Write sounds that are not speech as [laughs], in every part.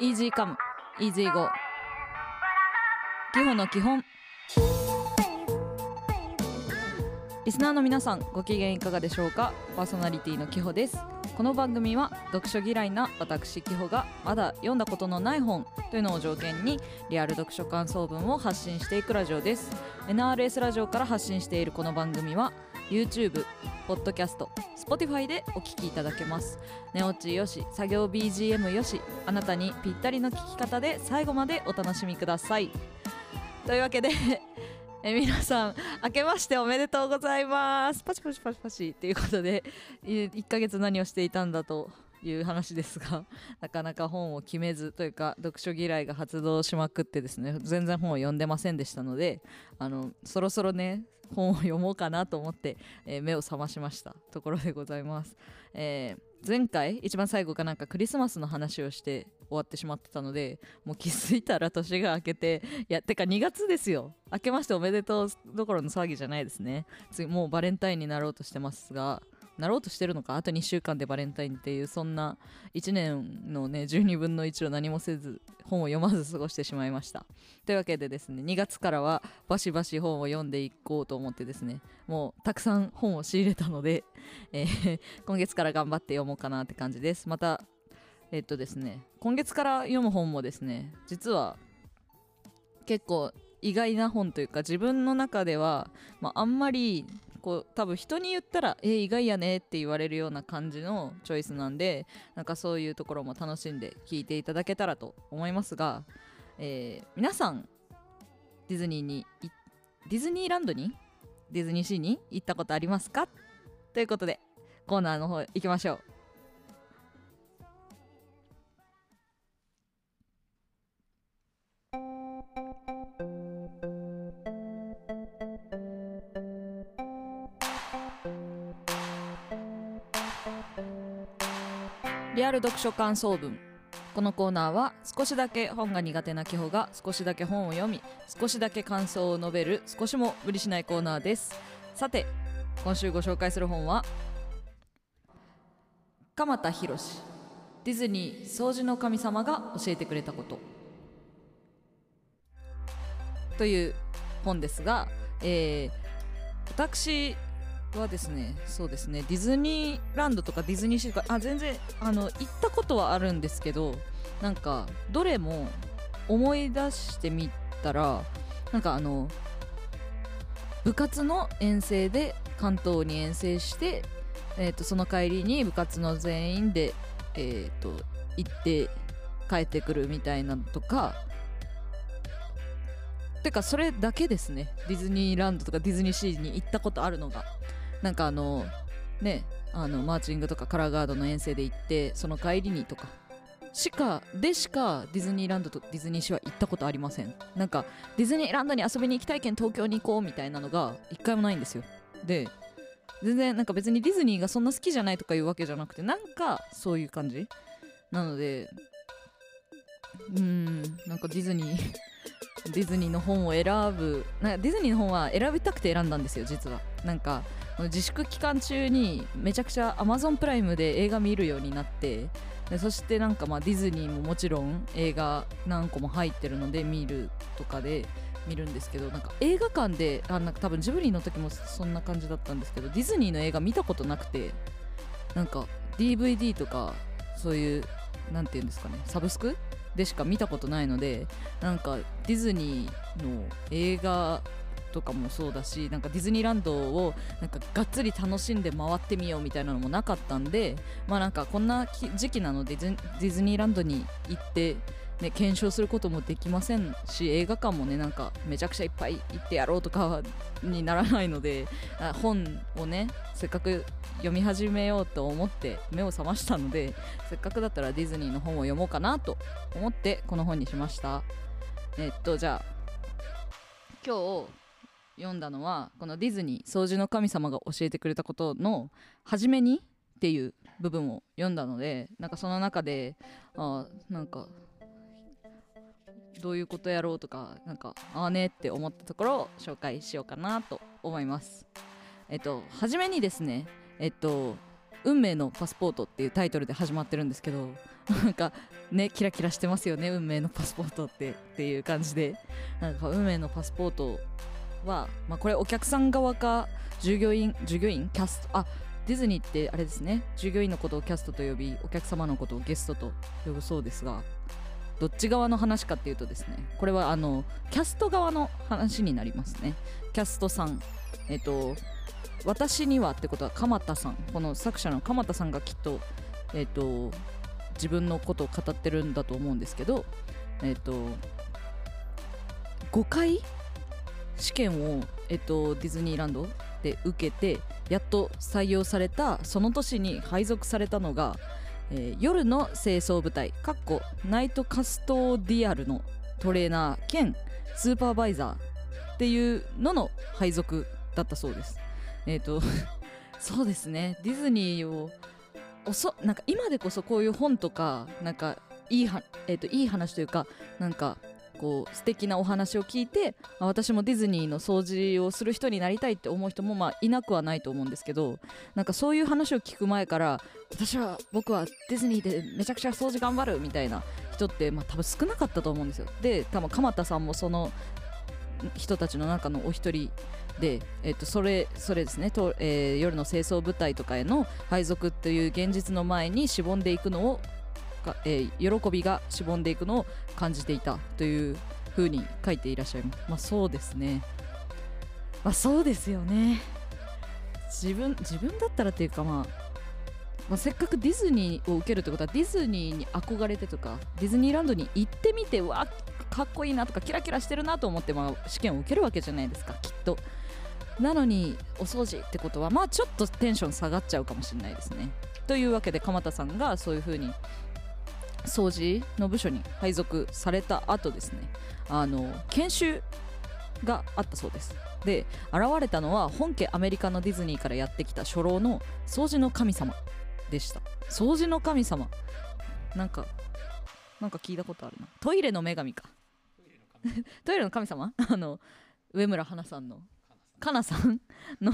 イージーカムイージーゴー。基本の基本。リスナーの皆さんご機嫌いかがでしょうか？パーソナリティのキホです。この番組は読書嫌いな私キホがまだ読んだことのない本というのを条件にリアル読書感想文を発信していくラジオです。NRS ラジオから発信しているこの番組は YouTube、ポッドキャスト、Spotify でお聞きいただけます。寝落ちよし、作業 BGM よしあなたにぴったりの聞き方で最後までお楽しみください。というわけで [laughs] え皆さん明けましておめでとうございます。パチパチパチパチ。ということで1ヶ月何をしていたんだという話ですが [laughs] なかなか本を決めずというか読書嫌いが発動しまくってですね全然本を読んでませんでしたのであのそろそろね本を読もうかなと思って、えー、目を覚ましました。ところでございます、えー、前回一番最後かなんかクリスマスの話をして終わってしまってたのでもう気づいたら年が明けていやてか2月ですよ。明けましておめでとうどころの騒ぎじゃないですね。次もうバレンタインになろうとしてますがなろうとしてるのかあと2週間でバレンタインっていうそんな1年のね12分の1を何もせず本を読まず過ごしてしまいました。というわけでですね2月からはバシバシ本を読んでいこうと思ってですねもうたくさん本を仕入れたので、えー、今月から頑張って読もうかなって感じです。またえっとですね今月から読む本もですね実は結構意外な本というか自分の中では、まあ、あんまりこう多分人に言ったら「え、意外やね」って言われるような感じのチョイスなんでなんかそういうところも楽しんで聴いていただけたらと思いますが、えー、皆さんディズニーにディズニーランドにディズニーシーに行ったことありますか？ということでコーナーの方行きましょう。リアル読書感想文。このコーナーは少しだけ本が苦手なキホが少しだけ本を読み少しだけ感想を述べる少しも無理しないコーナーです。さて今週ご紹介する本は鎌田博ディズニー掃除の神様が教えてくれたこと。という本ですが、えー、私はですねそうですねディズニーランドとかディズニーシーとかあ全然あの行ったことはあるんですけどなんかどれも思い出してみたらなんかあの部活の遠征で関東に遠征して、えーと、その帰りに部活の全員で、えーと行って帰ってくるみたいなのとかてかそれだけですね。ディズニーランドとかディズニーシーに行ったことあるのが。なんかあのねあのマーチングとかカラーガードの遠征で行ってその帰りにとかしかでしかディズニーランドとディズニーシーは行ったことありません。なんかディズニーランドに遊びに行きたいけん東京に行こうみたいなのが一回もないんですよ。で全然なんか別にディズニーがそんな好きじゃないとかいうわけじゃなくてなんかそういう感じ。なのでうーんなんかディズニーディズニーの本を選ぶなんかディズニーの本は選びたくて選んだんですよ実は。なんか自粛期間中にめちゃくちゃ Amazon プライムで映画見るようになってでそしてなんかまあディズニーももちろん映画何個も入ってるので見るとかで見るんですけどなんか映画館であなんか多分ジブリの時もそんな感じだったんですけどディズニーの映画見たことなくてなんか DVD とかそういう何て言うんですかねサブスクでしか見たことないのでなんかディズニーの映画とかもそうだしなんかディズニーランドをなんかがっつり楽しんで回ってみようみたいなのもなかったんでまあなんかこんな時期なのでディズニーランドに行ってね、検証することもできませんし映画館もねなんかめちゃくちゃいっぱい行ってやろうとかにならないので本をねせっかく読み始めようと思って目を覚ましたのでせっかくだったらディズニーの本を読もうかなと思ってこの本にしました。えっとじゃあ今日読んだのはこのディズニー掃除の神様が教えてくれたことの初めにっていう部分を読んだのでなんかその中であなんかどういうことやろうとかなんかああねって思ったところを紹介しようかなと思います。えっと初めにですねえっと運命のパスポートっていうタイトルで始まってるんですけどなんかねキラキラしてますよね運命のパスポートってっていう感じで。なんか運命のパスポートは、まあ、これお客さん側か従業員従業員キャストあディズニーってあれですね。従業員のことをキャストと呼びお客様のことをゲストと呼ぶそうですがどっち側の話かっていうとですねこれはあのキャスト側の話になりますね。キャストさんえっと私にはってことは鎌田さんこの作者の鎌田さんがきっとえっと自分のことを語ってるんだと思うんですけどえっと5回試験を、えっと、ディズニーランドで受けてやっと採用されたその年に配属されたのが、えー夜の清掃部隊かっこナイトカストディアルのトレーナー兼スーパーバイザーっていうのの配属だったそうです。えっ、と [laughs] そうですね。ディズニーをおそなんか今でこそこういう本とかなんかいいは、えー、といい話というかなんかこう素敵なお話を聞いて私もディズニーの掃除をする人になりたいって思う人もまあいなくはないと思うんですけどなんかそういう話を聞く前から私は僕はディズニーでめちゃくちゃ掃除頑張るみたいな人ってまあ多分少なかったと思うんですよ。で多分鎌田さんもその人たちの中のお一人で、えっとそれそれですね。と、えー夜の清掃部隊とかへの配属っていう現実の前にしぼんでいくのをが、えー喜びがしぼんでいくのを感じていたというふうに書いていらっしゃいます。まあそうですね。まあそうですよね。自分自分だったらっていうかまあ、まあ、せっかくディズニーを受けるってことはディズニーに憧れてとかディズニーランドに行ってみてうわかっこいいなとかキラキラしてるなと思って、まあ、試験を受けるわけじゃないですかきっと。なのにお掃除ってことはまあちょっとテンション下がっちゃうかもしれないですね。というわけで鎌田さんがそういう風に掃除の部署に配属された後ですね。あの研修があったそうです。で現れたのは本家アメリカのディズニーからやってきた初老の掃除の神様でした。掃除の神様。なんかなんか聞いたことあるな。トイレの女神か。トイレの神様？[laughs] あの上村花さんの。かなさん？の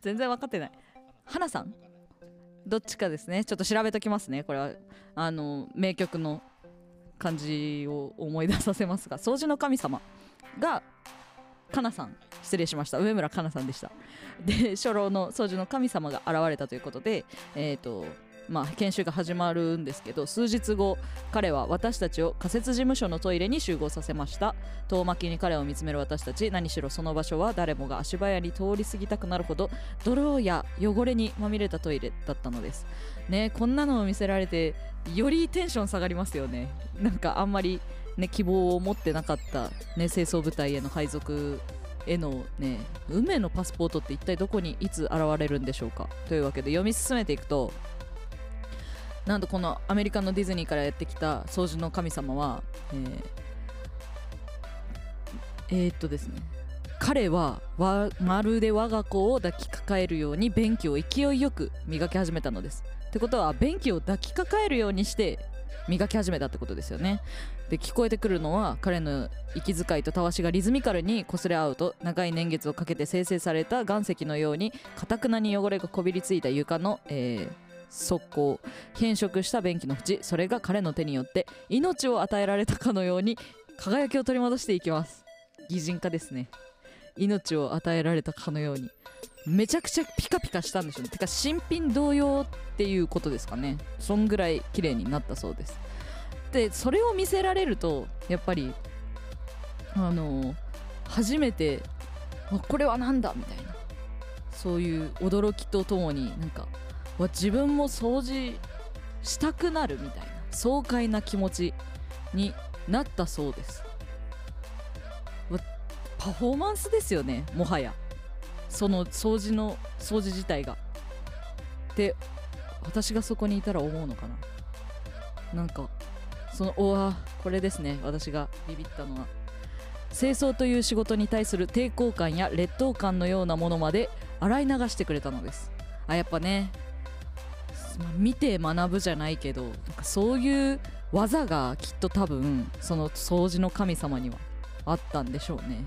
全然分かってない。花さん？どっちかですね。ちょっと調べときますね。これはあの名曲の感じを思い出させますが。[laughs] 掃除の神様がかなさん。失礼しました。上村かなさんでした。で初老の掃除の神様が現れたということでえっ、とまあ研修が始まるんですけど数日後彼は私たちを仮設事務所のトイレに集合させました。遠巻きに彼を見つめる私たち。何しろその場所は誰もが足早に通り過ぎたくなるほど泥や汚れにまみれたトイレだったのです。ねこんなのを見せられてよりテンション下がりますよね。なんかあんまりね希望を持ってなかったね清掃部隊への配属へのね運命のパスポートって一体どこにいつ現れるんでしょうか。というわけで読み進めていくとなんとこのアメリカのディズニーからやってきた掃除の神様は、えーえーっとですね。彼はまるで我が子を抱きかかえるように便器を勢いよく磨き始めたのです。ってことは便器を抱きかかえるようにして磨き始めたってことですよね。で聞こえてくるのは彼の息遣いとたわしがリズミカルに擦れ合うと長い年月をかけて生成された岩石のようにかたくなに汚れがこびりついた床の、えー側溝変色した便器の縁それが彼の手によって命を与えられたかのように輝きを取り戻していきます擬人化ですね。命を与えられたかのように。めちゃくちゃピカピカしたんでしょうね。てか新品同様っていうことですかね。そんぐらい綺麗になったそうです。でそれを見せられるとやっぱりあの初めてあこれはなんだみたいな。そういう驚きとともになんかわ自分も掃除したくなるみたいな爽快な気持ちになったそうです。パフォーマンスですよねもはや。その掃除の掃除自体が。で私がそこにいたら思うのかな。なんかそのおわこれですね。私がビビったのは。清掃という仕事に対する抵抗感や劣等感のようなものまで洗い流してくれたのです。あやっぱね。ま見て学ぶじゃないけどなんかそういう技がきっと多分その掃除の神様にはあったんでしょうね。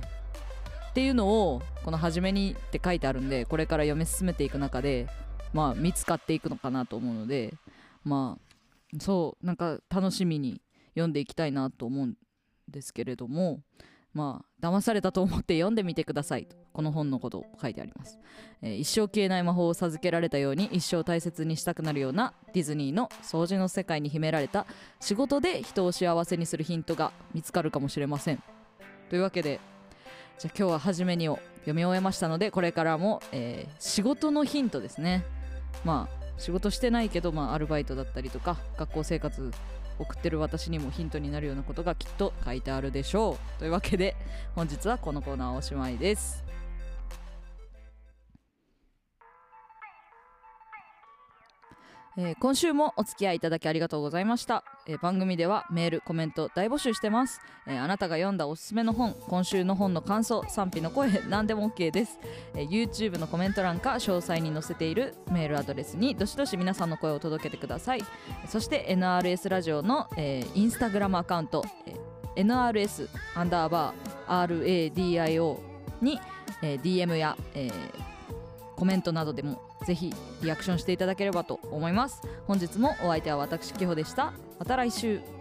っていうのをこの「初めに」って書いてあるんでこれから読み進めていく中でまあ、見つかっていくのかなと思うのでまあそうなんか楽しみに読んでいきたいなと思うんですけれどもまあ騙されたと思って読んでみてくださいとこの本のことを書いてあります、えー、一生消えない魔法を授けられたように一生大切にしたくなるようなディズニーの掃除の世界に秘められた仕事で人を幸せにするヒントが見つかるかもしれません。というわけでじゃあ今日は初めにを読み終えましたのでこれからも、えー、仕事のヒントですね。まあ仕事してないけど、まあ、アルバイトだったりとか学校生活送ってる私にもヒントになるようなことがきっと書いてあるでしょう。というわけで本日はこのコーナーおしまいです。えー、今週もお付き合いいただきありがとうございました、えー、番組ではメールコメント大募集してます、えー、あなたが読んだおすすめの本今週の本の感想賛否の声何でも OK です、え YouTube のコメント欄か詳細に載せているメールアドレスにどしどし皆さんの声を届けてください。そして NRS ラジオの、えインスタグラムアカウント、え NRS アンダーバー RADIO に、え DM や、えコメントなどでもぜひリアクションしていただければと思います。本日もお相手は私きほでした。また来週。